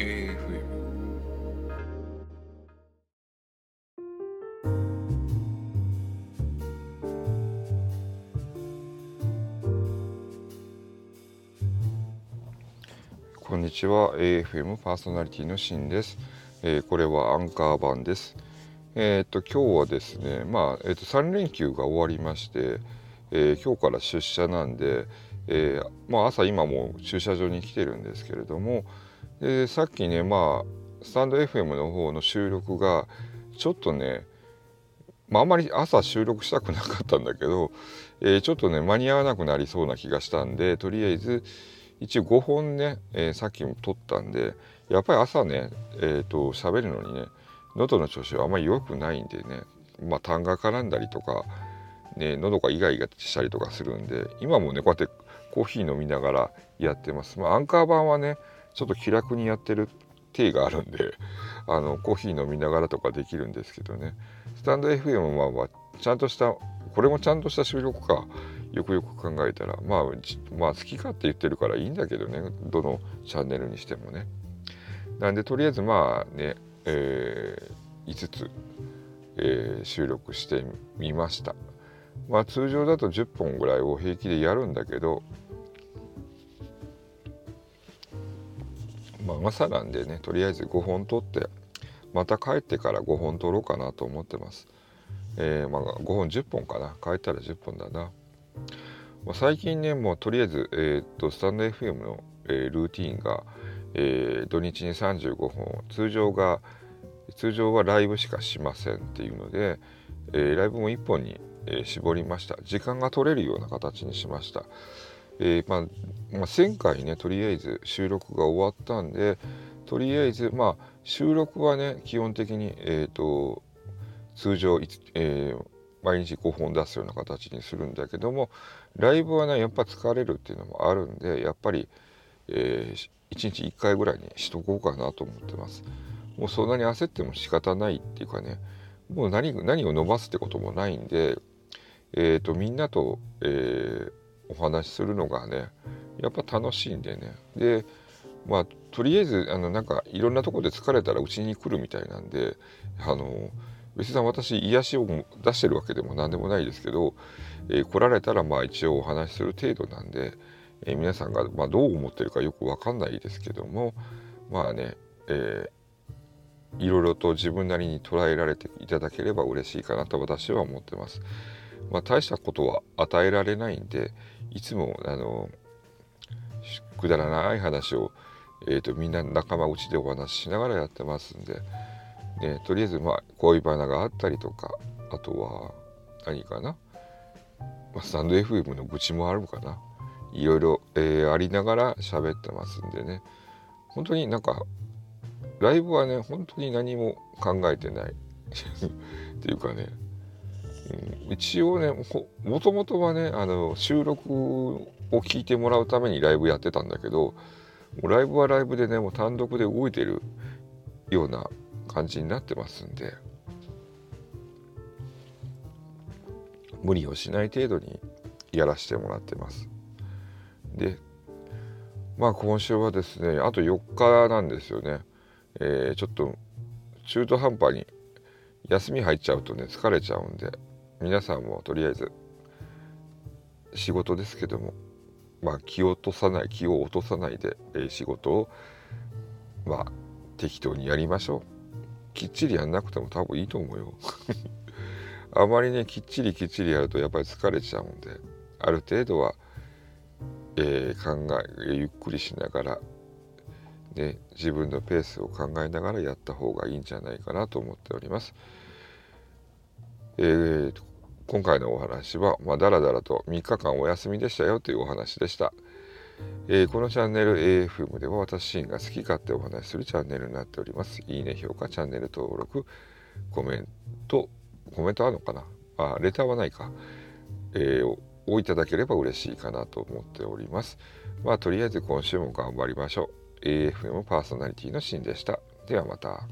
AFM こんにちは。AFM パーソナリティのしんです、えー、これはアンカー版です。えー、っと今日はですねまあ、えー、っと3連休が終わりまして、えー、今日から出社なんで、えまあ、朝今も駐車場に来てるんですけれども、でさっきねまあスタンド FM の方の収録がちょっとねまあ、あまり朝収録したくなかったんだけど、えー、ちょっとね間に合わなくなりそうな気がしたんでとりあえず一応5本ね、えー、さっきも撮ったんでやっぱり朝ねえっ、ー、と喋るのにね喉の調子はあんまり良くないんでねまあ痰が絡んだりとか、ね、喉がイガイガしたりとかするんで今もねこうやってコーヒー飲みながらやってます。まあ、アンカー版はねちょっと気楽にやってる体があるんで あのコーヒー飲みながらとかできるんですけどね。スタンド FM はまあちゃんとしたこれもちゃんとした収録かよくよく考えたら、まあ、まあ好きかって言ってるからいいんだけどねどのチャンネルにしてもね。なんでとりあえずまあね、えー、5つ、えー、収録してみました。まあ通常だと10本ぐらいを平気でやるんだけどまあ、朝なんでねとりあえず5本取ってまた帰ってから5本取ろうかなと思ってます。えー、まあ、5本10本かな帰ったら10本だな。まあ、最近ねもうとりあえず、えー、っとスタンド FM の、えー、ルーティンが、え土日に35本通常が通常はライブしかしませんっていうので、えライブも1本に、え絞りました時間が取れるような形にしました。えー、まあ、まあ、前回ねとりあえず収録が終わったんでとりあえずまあ収録はね基本的に、えーと、通常、えー、毎日5本出すような形にするんだけどもライブはねやっぱ疲れるっていうのもあるんでやっぱり、えー、1日1回ぐらいにしとこうかなと思ってます。もうそんなに焦っても仕方ないっていうかねもう何何を伸ばすってこともないんで、えーと、みんなと、えー、お話しするのがねやっぱ楽しいんでねでまあとりあえずあのなんかいろんなとこで疲れたらうちに来るみたいなんであの別に私癒しを出してるわけでも何でもないですけど、えー、来られたらまあ一応お話しする程度なんで、えー、皆さんがまどう思ってるかよく分かんないですけどもまあね、えー、いろいろと自分なりに捉えられていただければ嬉しいかなと私は思ってます。まあ、大したことは与えられないんでいつもあのくだらない話を、えーと、みんな仲間内でお話ししながらやってますんで、ね、とりあえずまあ恋バナがあったりとかあとは何かな、まあ、スタンド FM の愚痴もあるかないろいろ、えー、ありながら喋ってますんでね。本当になんかライブはね本当に何も考えてない。っていうかね一応ねもともとはねあの収録を聞いてもらうためにライブやってたんだけどライブはライブでねもう単独で動いてるような感じになってますんで無理をしない程度にやらせてもらってます。でまあ今週はですねあと4日なんですよね。えー、ちょっと中途半端に休み入っちゃうとね疲れちゃうんで皆さんもとりあえず仕事ですけどもまあ気を落とさない気を落とさないで、え、仕事をまあ適当にやりましょうきっちりやんなくても多分いいと思うよ あまりねきっちりきっちりやるとやっぱり疲れちゃうんである程度は、えー、考えゆっくりしながらね、自分のペースを考えながらやった方がいいんじゃないかなと思っております。えー、今回のお話は、まあ、だらだらと3日間お休みでしたよというお話でした。えー、このチャンネル AFM では私シーンが好き勝手お話しするチャンネルになっております。いいね、評価、チャンネル登録、コメント、コメントあるのかな？あ、レターはないか。えー、をいただければ嬉しいかなと思っております。まあ、とりあえず今週も頑張りましょう。AFM パーソナリティのシーンでした。ではまた。